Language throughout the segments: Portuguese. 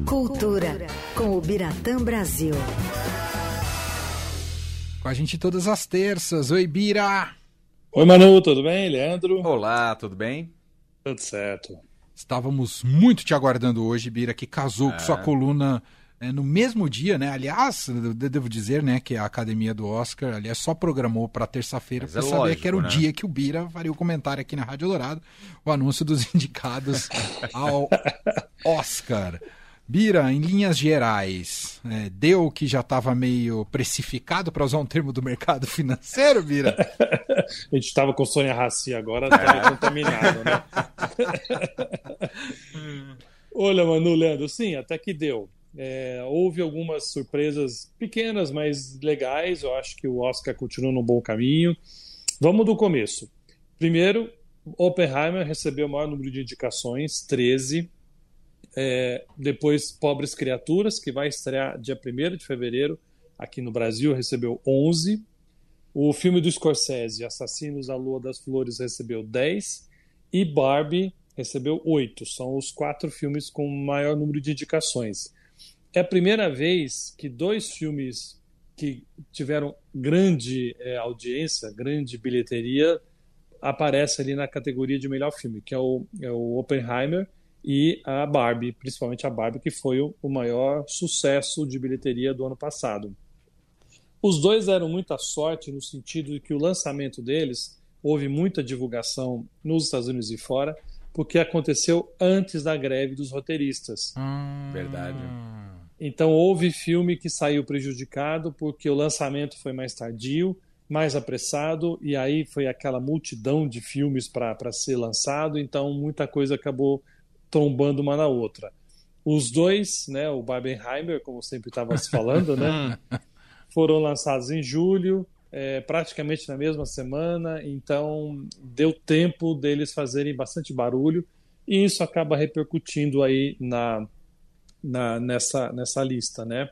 Cultura, com o Biratã Brasil. Com a gente todas as terças. Oi, Bira! Oi, Manu, tudo bem? Leandro? Olá, tudo bem? Tudo certo. Estávamos muito te aguardando hoje, Bira, que casou é. com sua coluna é, no mesmo dia, né? Aliás, eu devo dizer, né, que a academia do Oscar, aliás, só programou para terça-feira para é saber lógico, que era o né? dia que o Bira faria o comentário aqui na Rádio Dourado, o anúncio dos indicados ao Oscar. Bira, em linhas gerais, é, deu que já estava meio precificado, para usar um termo do mercado financeiro, Bira? a gente estava com Sônia Raci agora, tá contaminado, né? Olha, Manu, Leandro, sim, até que deu. É, houve algumas surpresas pequenas, mas legais. Eu acho que o Oscar continua no bom caminho. Vamos do começo. Primeiro, Oppenheimer recebeu o maior número de indicações, 13. É, depois, Pobres Criaturas, que vai estrear dia 1 de fevereiro aqui no Brasil, recebeu 11. O filme do Scorsese, Assassinos da Lua das Flores, recebeu 10. E Barbie recebeu 8. São os quatro filmes com maior número de indicações é a primeira vez que dois filmes que tiveram grande é, audiência, grande bilheteria, aparecem ali na categoria de melhor filme, que é o, é o Oppenheimer e a Barbie, principalmente a Barbie, que foi o, o maior sucesso de bilheteria do ano passado. Os dois deram muita sorte no sentido de que o lançamento deles houve muita divulgação nos Estados Unidos e fora, porque aconteceu antes da greve dos roteiristas. Hum, verdade. Então houve filme que saiu prejudicado porque o lançamento foi mais tardio, mais apressado, e aí foi aquela multidão de filmes para ser lançado, então muita coisa acabou trombando uma na outra. Os dois, né, o Barbenheimer, como sempre estava se falando, né, foram lançados em julho, é, praticamente na mesma semana, então deu tempo deles fazerem bastante barulho, e isso acaba repercutindo aí na, na, nessa, nessa lista, né?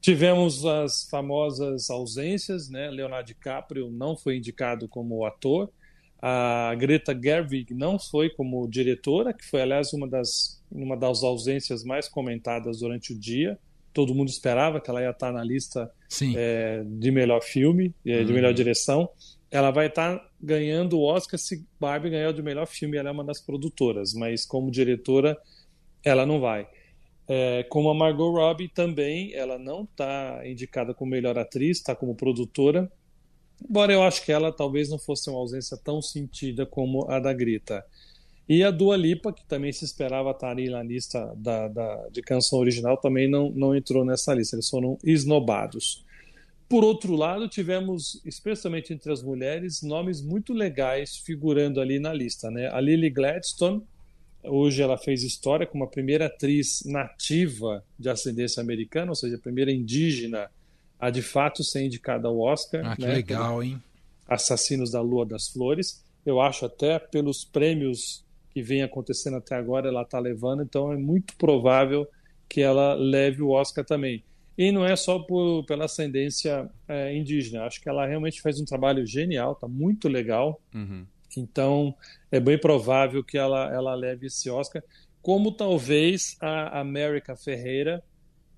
Tivemos as famosas ausências, né? Leonardo DiCaprio não foi indicado como ator, a Greta Gerwig não foi como diretora, que foi, aliás, uma das, uma das ausências mais comentadas durante o dia. Todo mundo esperava que ela ia estar na lista é, de melhor filme, de uhum. melhor direção. Ela vai estar ganhando o Oscar se Barbie ganhar de melhor filme. Ela é uma das produtoras, mas como diretora, ela não vai. É, como a Margot Robbie também, ela não está indicada como melhor atriz, está como produtora. Embora eu acho que ela talvez não fosse uma ausência tão sentida como a da Greta. E a Dua Lipa, que também se esperava estar ali na lista da, da, de canção original, também não, não entrou nessa lista, eles foram esnobados. Por outro lado, tivemos, especialmente entre as mulheres, nomes muito legais figurando ali na lista. Né? A Lily Gladstone, Hoje ela fez história como a primeira atriz nativa de ascendência americana, ou seja, a primeira indígena a de fato ser indicada ao Oscar. Ah, que né, legal, hein? Assassinos da Lua das Flores. Eu acho até pelos prêmios que vem acontecendo até agora, ela está levando, então é muito provável que ela leve o Oscar também. E não é só por, pela ascendência é, indígena, acho que ela realmente faz um trabalho genial, está muito legal. Uhum. Então, é bem provável que ela, ela leve esse Oscar, como talvez a América Ferreira,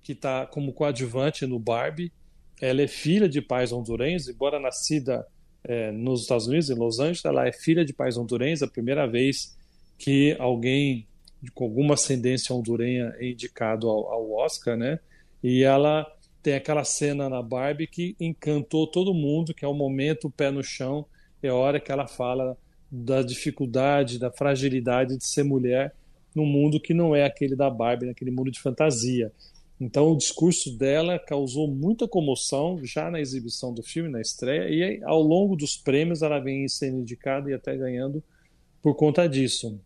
que está como coadjuvante no Barbie. Ela é filha de pais hondurenhos, embora nascida é, nos Estados Unidos, em Los Angeles, ela é filha de pais hondurenhos, a primeira vez que alguém com alguma ascendência hondurenha é indicado ao, ao Oscar, né? E ela tem aquela cena na Barbie que encantou todo mundo, que é o momento pé no chão, é a hora que ela fala da dificuldade, da fragilidade de ser mulher num mundo que não é aquele da Barbie, naquele mundo de fantasia. Então, o discurso dela causou muita comoção já na exibição do filme, na estreia, e ao longo dos prêmios ela vem sendo indicada e até ganhando por conta disso.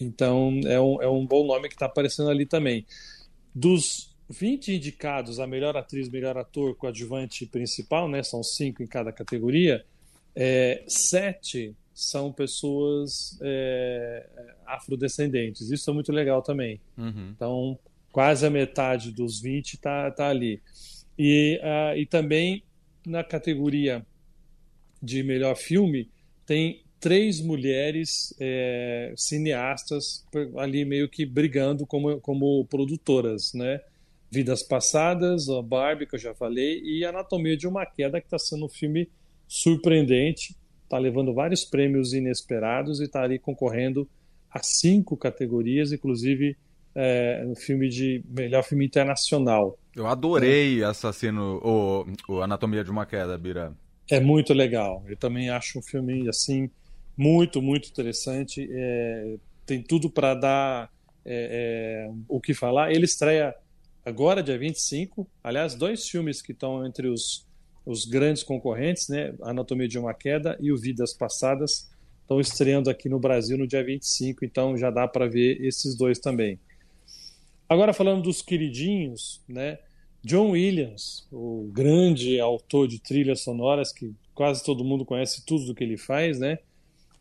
Então, é um, é um bom nome que está aparecendo ali também. Dos 20 indicados a melhor atriz, melhor ator, coadjuvante principal, né, são cinco em cada categoria, é, sete são pessoas é, afrodescendentes. Isso é muito legal também. Uhum. Então, quase a metade dos 20 está tá ali. E, uh, e também na categoria de melhor filme, tem três mulheres é, cineastas ali meio que brigando como, como produtoras, né? Vidas Passadas, a Barbie, que eu já falei, e Anatomia de uma Queda, que está sendo um filme surpreendente, está levando vários prêmios inesperados e está ali concorrendo a cinco categorias, inclusive é, no filme de melhor filme internacional. Eu adorei é. Assassino, o, o Anatomia de uma Queda, Bira. É muito legal. Eu também acho um filme assim muito, muito interessante. É, tem tudo para dar é, é, o que falar. Ele estreia agora, dia 25. Aliás, dois filmes que estão entre os, os grandes concorrentes, né? Anatomia de uma Queda e o Vidas Passadas, estão estreando aqui no Brasil no dia 25. Então já dá para ver esses dois também. Agora falando dos queridinhos, né? John Williams, o grande autor de trilhas sonoras que quase todo mundo conhece tudo do que ele faz, né?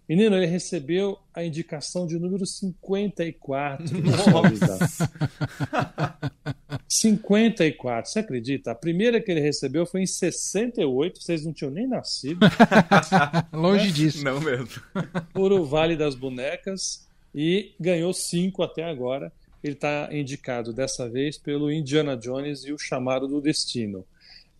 Menino, ele recebeu a indicação de número 54. Nossa! 54, você acredita? A primeira que ele recebeu foi em 68, vocês não tinham nem nascido. Longe disso. Não mesmo. Por o Vale das Bonecas e ganhou cinco até agora ele está indicado dessa vez pelo Indiana Jones e o Chamado do Destino.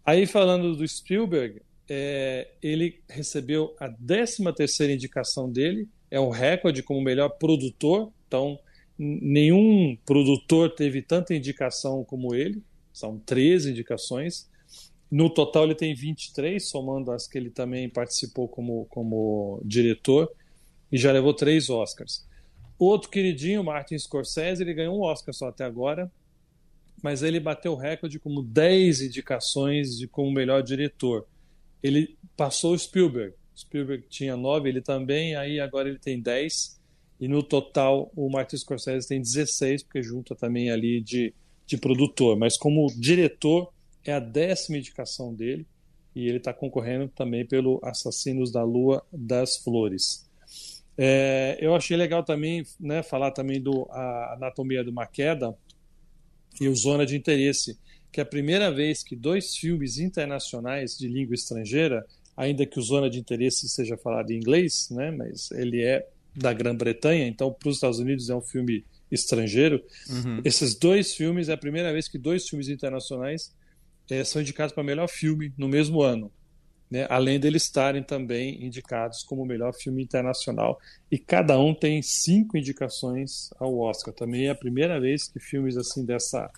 Aí falando do Spielberg, é, ele recebeu a 13 terceira indicação dele, é o recorde como melhor produtor, então nenhum produtor teve tanta indicação como ele, são 13 indicações. No total ele tem 23, somando as que ele também participou como, como diretor, e já levou três Oscars. Outro queridinho, Martin Scorsese, ele ganhou um Oscar só até agora, mas ele bateu o recorde como 10 indicações de como melhor diretor. Ele passou o Spielberg. Spielberg tinha 9, ele também, aí agora ele tem 10. E no total o Martin Scorsese tem 16, porque junta também ali de, de produtor. Mas como diretor, é a décima indicação dele. E ele está concorrendo também pelo Assassinos da Lua das Flores. É, eu achei legal também né, falar também do a Anatomia de uma Queda e o Zona de Interesse, que é a primeira vez que dois filmes internacionais de língua estrangeira, ainda que o Zona de Interesse seja falado em inglês, né, mas ele é da Grã-Bretanha, então para os Estados Unidos é um filme estrangeiro. Uhum. Esses dois filmes é a primeira vez que dois filmes internacionais é, são indicados para melhor filme no mesmo ano né, além deles estarem também indicados como melhor filme internacional. E cada um tem cinco indicações ao Oscar. Também é a primeira vez que filmes assim dessa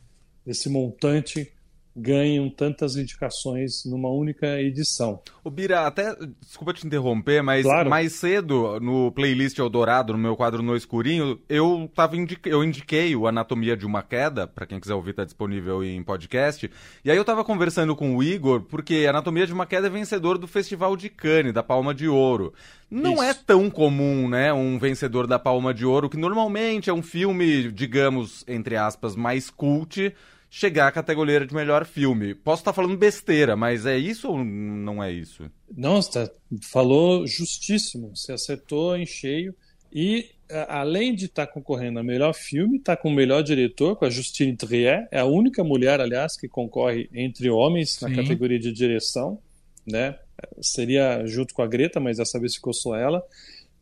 desse montante ganham tantas indicações numa única edição. O Bira, até desculpa te interromper, mas claro. mais cedo no playlist Eldorado, no meu quadro No Escurinho, eu tava indique... eu indiquei o Anatomia de uma Queda, para quem quiser ouvir tá disponível em podcast. E aí eu tava conversando com o Igor, porque Anatomia de uma Queda é vencedor do Festival de Cannes, da Palma de Ouro. Não Isso. é tão comum, né, um vencedor da Palma de Ouro, que normalmente é um filme, digamos, entre aspas, mais cult, chegar à categoria de melhor filme. Posso estar falando besteira, mas é isso ou não é isso? Não, você falou justíssimo. Você acertou em cheio. E além de estar concorrendo a melhor filme, está com o melhor diretor, com a Justine Trier. É a única mulher, aliás, que concorre entre homens Sim. na categoria de direção. Né? Seria junto com a Greta, mas dessa vez ficou só ela.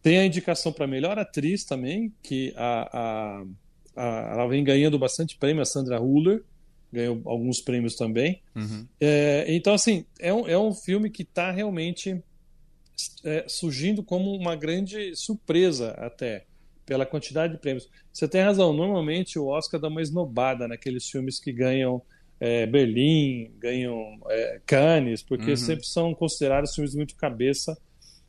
Tem a indicação para melhor atriz também, que a, a, a, ela vem ganhando bastante prêmio, a Sandra Huller ganhou alguns prêmios também. Uhum. É, então, assim, é um, é um filme que está realmente é, surgindo como uma grande surpresa até, pela quantidade de prêmios. Você tem razão, normalmente o Oscar dá uma esnobada naqueles filmes que ganham é, Berlim, ganham é, Cannes, porque uhum. sempre são considerados filmes muito cabeça.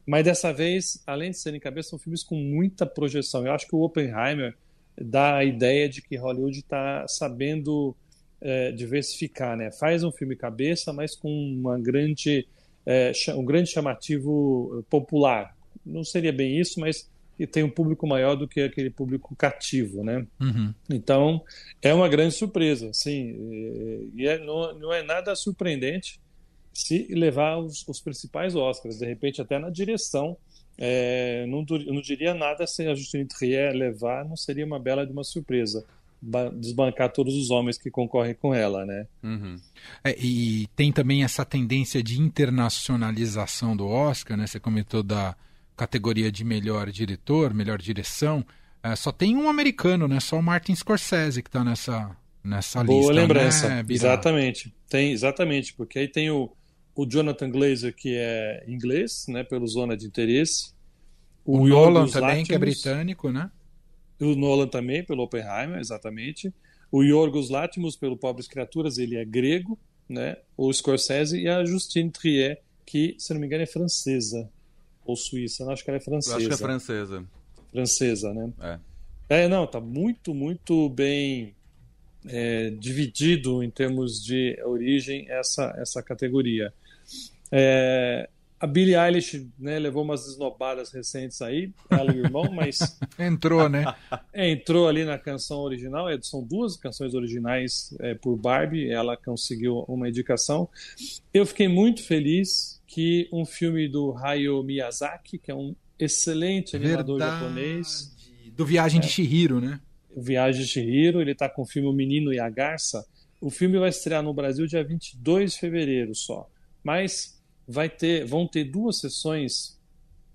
Mas dessa vez, além de serem cabeça, são filmes com muita projeção. Eu acho que o Oppenheimer dá a ideia de que Hollywood está sabendo é, diversificar, né? Faz um filme cabeça, mas com uma grande, é, um grande chamativo popular. Não seria bem isso, mas tem um público maior do que aquele público cativo, né? Uhum. Então é uma grande surpresa, sim. E é, não, não é nada surpreendente se levar os, os principais Oscars, de repente até na direção. É, não, não diria nada se a Justine Trier levar, não seria uma bela de uma surpresa desbancar todos os homens que concorrem com ela, né? Uhum. É, e tem também essa tendência de internacionalização do Oscar, né? Você comentou da, categoria de melhor diretor, melhor direção, é, só tem um americano, né? Só o Martin Scorsese que está nessa, nessa Boa lista. Boa lembrança. Né, exatamente. Tem, exatamente, porque aí tem o, o Jonathan Glazer, que é inglês, né? Pelo Zona de Interesse. O, o Nolan também, que é britânico, né? O Nolan também, pelo Oppenheimer, exatamente. O Yorgos Lanthimos, pelo Pobres Criaturas, ele é grego, né? O Scorsese e a Justine Trier, que, se não me engano, é francesa ou suíça. Não, acho que ela é francesa. Eu acho que é francesa. Francesa, né? É. É, não, tá muito, muito bem é, dividido em termos de origem essa, essa categoria. É, a Billie Eilish né, levou umas esnobadas recentes aí, ela e o irmão, mas. entrou, né? É, entrou ali na canção original. É, são duas canções originais é, por Barbie, ela conseguiu uma indicação. Eu fiquei muito feliz que um filme do Hayao Miyazaki, que é um excelente animador Verdade. japonês. Do Viagem de Shihiro, né? Viagem de Shihiro, ele está com o filme O Menino e a Garça. O filme vai estrear no Brasil dia 22 de fevereiro só. Mas vai ter, vão ter duas sessões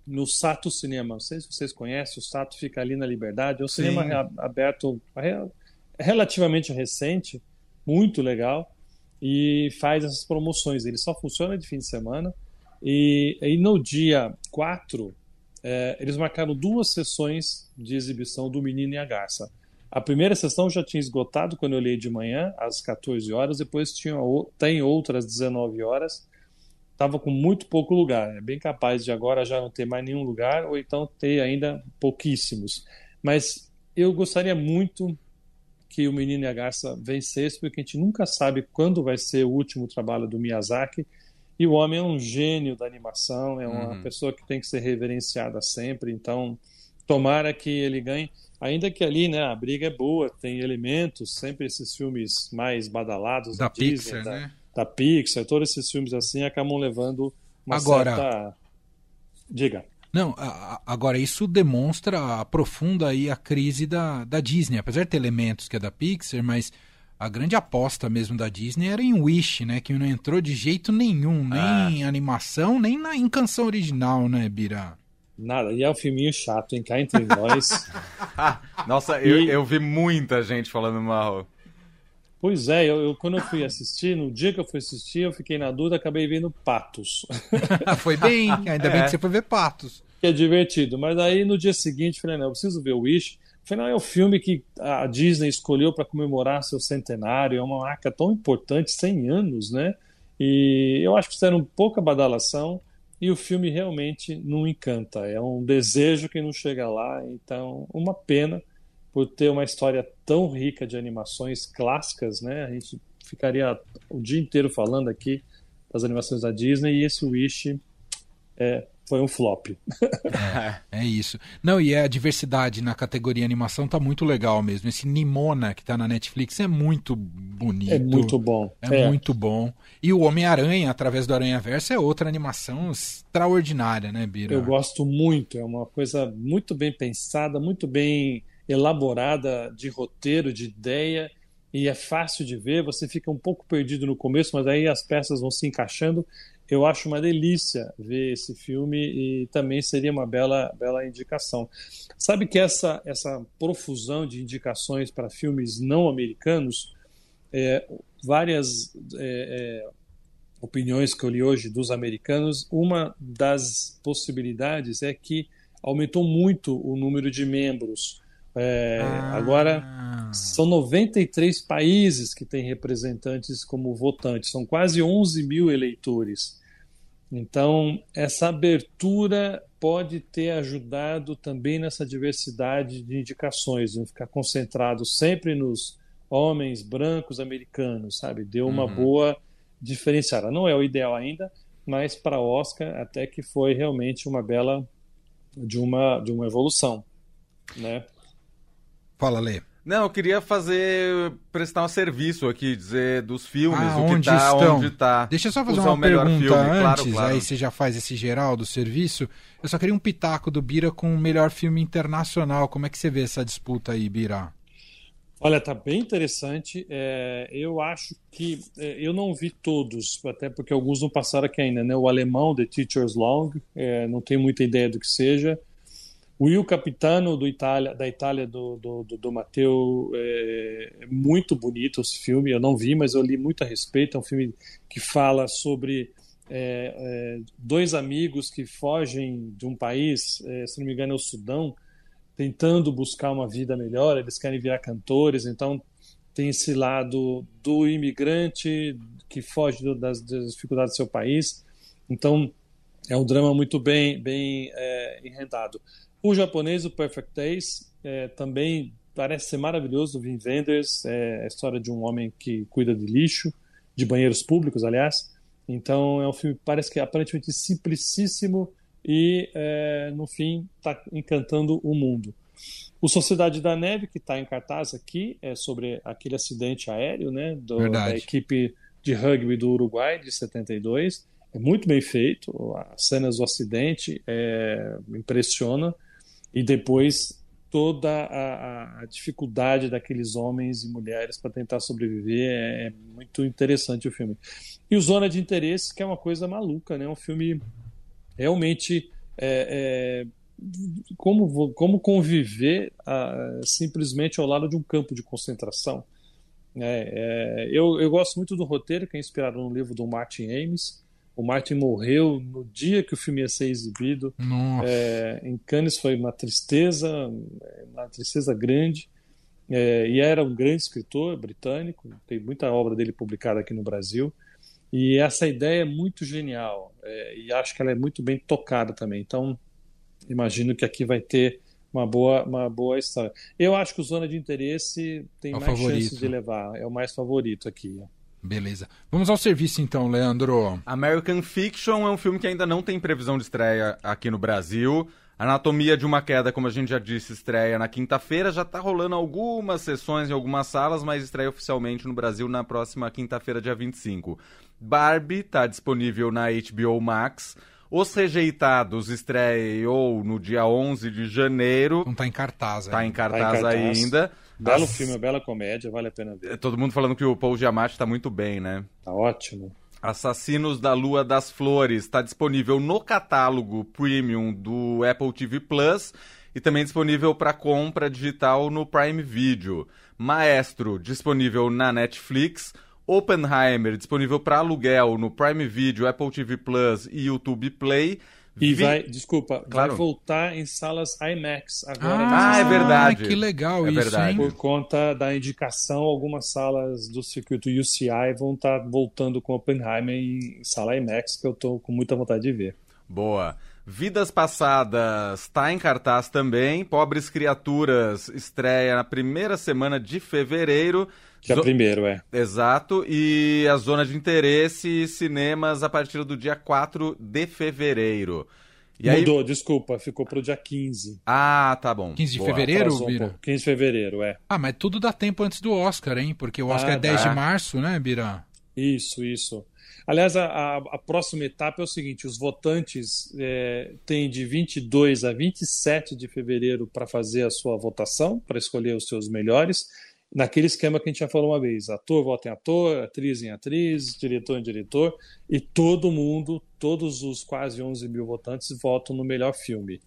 no Sato Cinema. Não sei se vocês conhecem, o Sato fica ali na Liberdade. É um Sim. cinema aberto relativamente recente, muito legal, e faz essas promoções. Ele só funciona de fim de semana. E, e no dia 4, é, eles marcaram duas sessões de exibição do Menino e a Garça. A primeira sessão já tinha esgotado quando eu olhei de manhã, às 14 horas, depois tinha, tem outras 19 horas estava com muito pouco lugar. É bem capaz de agora já não ter mais nenhum lugar, ou então ter ainda pouquíssimos. Mas eu gostaria muito que o Menino e a Garça vencesse, porque a gente nunca sabe quando vai ser o último trabalho do Miyazaki. E o homem é um gênio da animação, é uma uhum. pessoa que tem que ser reverenciada sempre. Então, tomara que ele ganhe. Ainda que ali, né, a briga é boa, tem elementos, sempre esses filmes mais badalados da, da Disney, Pixar, da, né? Da Pixar, todos esses filmes assim acabam levando uma agora, certa. Diga. Não, agora isso demonstra, aprofunda aí a crise da, da Disney, apesar de ter elementos que é da Pixar, mas a grande aposta mesmo da Disney era em Wish, né? Que não entrou de jeito nenhum, nem ah. em animação, nem na, em canção original, né, Bira? Nada, e é um filminho chato, hein? Cá entre nós. Nossa, e... eu, eu vi muita gente falando mal. Pois é, eu, eu, quando eu fui assistir, no dia que eu fui assistir, eu fiquei na dúvida, acabei vendo Patos. foi bem, ainda é. bem que você foi ver Patos. Que é divertido, mas aí no dia seguinte, falei, não, eu preciso ver o Wish. Afinal, é o filme que a Disney escolheu para comemorar seu centenário, é uma marca tão importante, 100 anos, né? E eu acho que fizeram pouca badalação e o filme realmente não encanta. É um desejo que não chega lá, então, uma pena por ter uma história tão rica de animações clássicas, né? A gente ficaria o dia inteiro falando aqui das animações da Disney e esse Wish é, foi um flop. é, é, isso. Não, e a diversidade na categoria animação tá muito legal mesmo. Esse Nimona que tá na Netflix é muito bonito. É muito bom. É, é. muito bom. E o Homem-Aranha, através do Aranha Verso, é outra animação extraordinária, né, Bira? Eu gosto muito. É uma coisa muito bem pensada, muito bem elaborada de roteiro, de ideia, e é fácil de ver. Você fica um pouco perdido no começo, mas aí as peças vão se encaixando. Eu acho uma delícia ver esse filme e também seria uma bela, bela indicação. Sabe que essa, essa profusão de indicações para filmes não americanos, é, várias é, é, opiniões que eu li hoje dos americanos, uma das possibilidades é que aumentou muito o número de membros é, ah. Agora, são 93 países que têm representantes como votantes, são quase 11 mil eleitores. Então, essa abertura pode ter ajudado também nessa diversidade de indicações, não ficar concentrado sempre nos homens brancos americanos, sabe? Deu uma uhum. boa diferenciada. Não é o ideal ainda, mas para Oscar até que foi realmente uma bela de uma de uma evolução, né? Fala, Lê. Não, eu queria fazer, prestar um serviço aqui, dizer dos filmes, ah, o que onde tá, estão? onde tá. Deixa eu só fazer uma pergunta filme. antes, claro, claro. aí você já faz esse geral do serviço. Eu só queria um pitaco do Bira com o melhor filme internacional. Como é que você vê essa disputa aí, Bira? Olha, tá bem interessante. É, eu acho que é, eu não vi todos, até porque alguns não passaram aqui ainda, né? O alemão, The Teacher's Long, é, não tenho muita ideia do que seja. O Will Capitano do Itália, da Itália do, do, do, do Matteo é, é muito bonito esse filme. Eu não vi, mas eu li muito a respeito. É um filme que fala sobre é, é, dois amigos que fogem de um país, é, se não me engano é o Sudão, tentando buscar uma vida melhor, eles querem virar cantores, então tem esse lado do imigrante que foge das, das dificuldades do seu país. Então é um drama muito bem, bem é, enredado. O japonês, o Perfect Days, é, também parece ser maravilhoso, do Wim Wenders, é a história de um homem que cuida de lixo, de banheiros públicos, aliás. Então é um filme parece que é aparentemente simplicíssimo, e, é, no fim, está encantando o mundo. O Sociedade da Neve, que está em cartaz aqui, é sobre aquele acidente aéreo né, do, da equipe de rugby do Uruguai, de 72. É muito bem feito, as cenas do acidente é, impressiona, e depois toda a, a, dificuldade daqueles homens e mulheres para tentar sobreviver é, é, muito interessante o filme. E o Zona de Interesse, que é uma coisa maluca, né? Um filme realmente é, é, como, como conviver simplesmente ao lado de um campo de concentração. É, é, eu, eu gosto muito do roteiro, que é inspirado no livro do Martin Amis. O Martin morreu no dia que o filme ia ser exibido. É, em Cannes foi uma tristeza, uma tristeza grande. É, e era um grande escritor britânico, tem muita obra dele publicada aqui no Brasil. E essa ideia é muito genial é, e acho que ela é muito bem tocada também. Então, imagino que aqui vai ter uma boa, uma boa história. Eu acho que o Zona de Interesse tem é mais favorito. chances de levar, é o mais favorito aqui. Beleza. Vamos ao serviço então, Leandro. American Fiction é um filme que ainda não tem previsão de estreia aqui no Brasil. Anatomia de uma Queda, como a gente já disse, estreia na quinta-feira. Já está rolando algumas sessões em algumas salas, mas estreia oficialmente no Brasil na próxima quinta-feira, dia 25. Barbie está disponível na HBO Max. Os Rejeitados estreou no dia 11 de janeiro. Não está em cartaz Está em cartaz, tá em cartaz ainda. Belo As... filme, bela comédia, vale a pena ver. Todo mundo falando que o Paul Giamatti está muito bem, né? Tá ótimo. Assassinos da Lua das Flores está disponível no catálogo premium do Apple TV Plus e também disponível para compra digital no Prime Video. Maestro disponível na Netflix. Oppenheimer disponível para aluguel no Prime Video, Apple TV Plus e YouTube Play. E Vi... vai, desculpa, claro. vai voltar em salas IMAX agora. Ah, ah é verdade. Que legal é isso, verdade. Hein? Por conta da indicação, algumas salas do circuito UCI vão estar tá voltando com Oppenheimer em sala IMAX, que eu estou com muita vontade de ver. Boa. Vidas Passadas está em cartaz também. Pobres Criaturas estreia na primeira semana de fevereiro. Dia Zo... primeiro, é. Exato. E a zona de interesse cinemas a partir do dia 4 de fevereiro. E Mudou, aí... desculpa, ficou pro dia 15. Ah, tá bom. 15 de Boa, fevereiro, Bira? Um 15 de fevereiro, é. Ah, mas tudo dá tempo antes do Oscar, hein? Porque o Oscar ah, é 10 tá. de março, né, Bira? Isso, isso. Aliás, a, a, a próxima etapa é o seguinte: os votantes é, têm de 22 a 27 de fevereiro para fazer a sua votação, para escolher os seus melhores naquele esquema que a gente já falou uma vez: ator vota em ator, atriz em atriz, diretor em diretor, e todo mundo, todos os quase 11 mil votantes votam no melhor filme.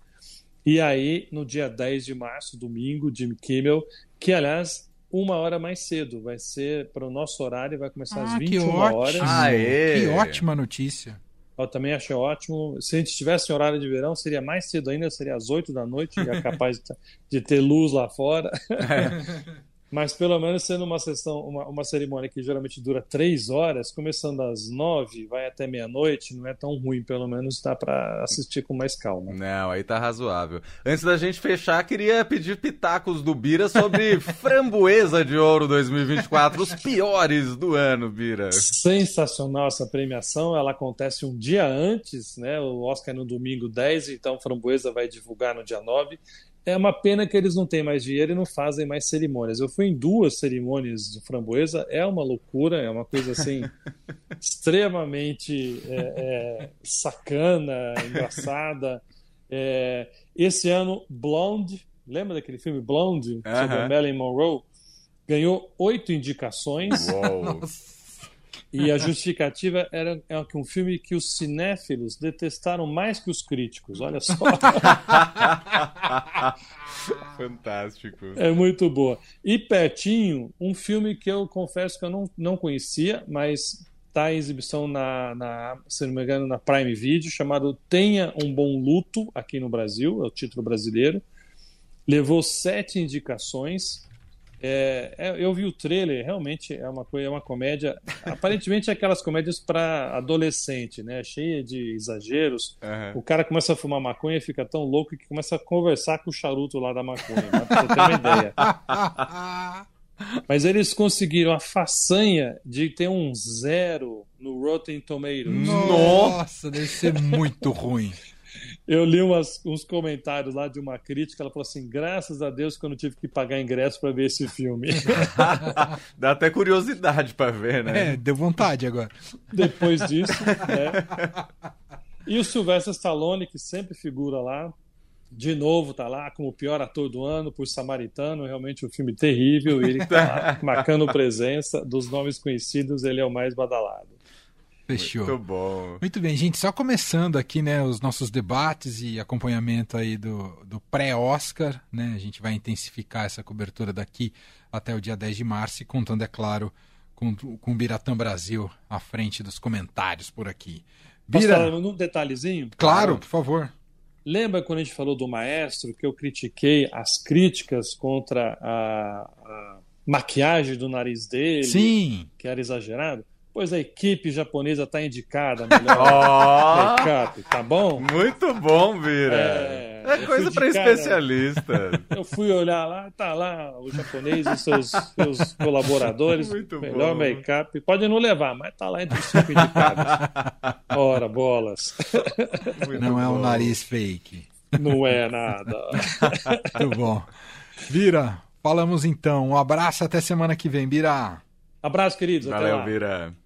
E aí, no dia 10 de março, domingo, Jim Kimmel, que aliás, uma hora mais cedo, vai ser para o nosso horário, vai começar ah, às 21 horas. Aê. Que ótima notícia. Eu também achei ótimo. Se a gente estivesse em horário de verão, seria mais cedo ainda, seria às 8 da noite, e é capaz de ter luz lá fora. É. Mas pelo menos sendo uma sessão, uma, uma cerimônia que geralmente dura três horas, começando às nove, vai até meia-noite, não é tão ruim, pelo menos dá para assistir com mais calma. Não, aí tá razoável. Antes da gente fechar, queria pedir pitacos do Bira sobre Framboesa de Ouro 2024, os piores do ano, Bira. Sensacional essa premiação, ela acontece um dia antes, né? O Oscar é no domingo 10, então Framboesa vai divulgar no dia 9. É uma pena que eles não têm mais dinheiro e não fazem mais cerimônias. Eu fui em duas cerimônias de framboesa, é uma loucura, é uma coisa assim extremamente é, é, sacana, engraçada. É, esse ano, Blonde, lembra daquele filme Blonde sobre a Marilyn Monroe? Ganhou oito indicações. Uou. E a justificativa era, era que um filme que os cinéfilos detestaram mais que os críticos. Olha só. Fantástico. É muito boa. E pertinho, um filme que eu confesso que eu não, não conhecia, mas está em exibição na, na, se não me engano, na Prime Video, chamado Tenha um Bom Luto, aqui no Brasil, é o título brasileiro. Levou sete indicações. É, é, eu vi o trailer, realmente é uma coisa, é uma comédia. Aparentemente é aquelas comédias para adolescente, né? Cheia de exageros. Uhum. O cara começa a fumar maconha e fica tão louco que começa a conversar com o charuto lá da maconha. Né? Pra você ter uma ideia. Mas eles conseguiram a façanha de ter um zero no Rotten Tomatoes. Nossa, deve ser muito ruim. Eu li umas, uns comentários lá de uma crítica, ela falou assim: graças a Deus que eu não tive que pagar ingresso para ver esse filme. Dá até curiosidade para ver, né? É, deu vontade agora. Depois disso, né? E o Sylvester Stallone, que sempre figura lá, de novo tá lá como o pior ator do ano por Samaritano, realmente um filme terrível, ele tá lá, marcando presença dos nomes conhecidos, ele é o mais badalado. Fechou. Muito bom. Muito bem, gente. Só começando aqui, né, os nossos debates e acompanhamento aí do, do pré-Oscar, né? A gente vai intensificar essa cobertura daqui até o dia 10 de março, e contando, é claro, com, com o Biratã Brasil à frente dos comentários por aqui. Bira... Posso falar um detalhezinho? Claro, por favor. Lembra quando a gente falou do maestro que eu critiquei as críticas contra a, a maquiagem do nariz dele? Sim. Que era exagerado? Pois a equipe japonesa está indicada melhor oh, make-up, tá bom? Muito bom, Vira. É, é coisa para especialista. Eu fui olhar lá, tá lá o japonês e seus, seus colaboradores. Muito melhor make-up. Pode não levar, mas tá lá entre os cinco indicados. Ora, bolas. Muito não bom. é um nariz fake. Não é nada. Muito bom. Vira, falamos então. Um abraço até semana que vem, Bira. Abraço, queridos. Valeu, Até lá. Vira.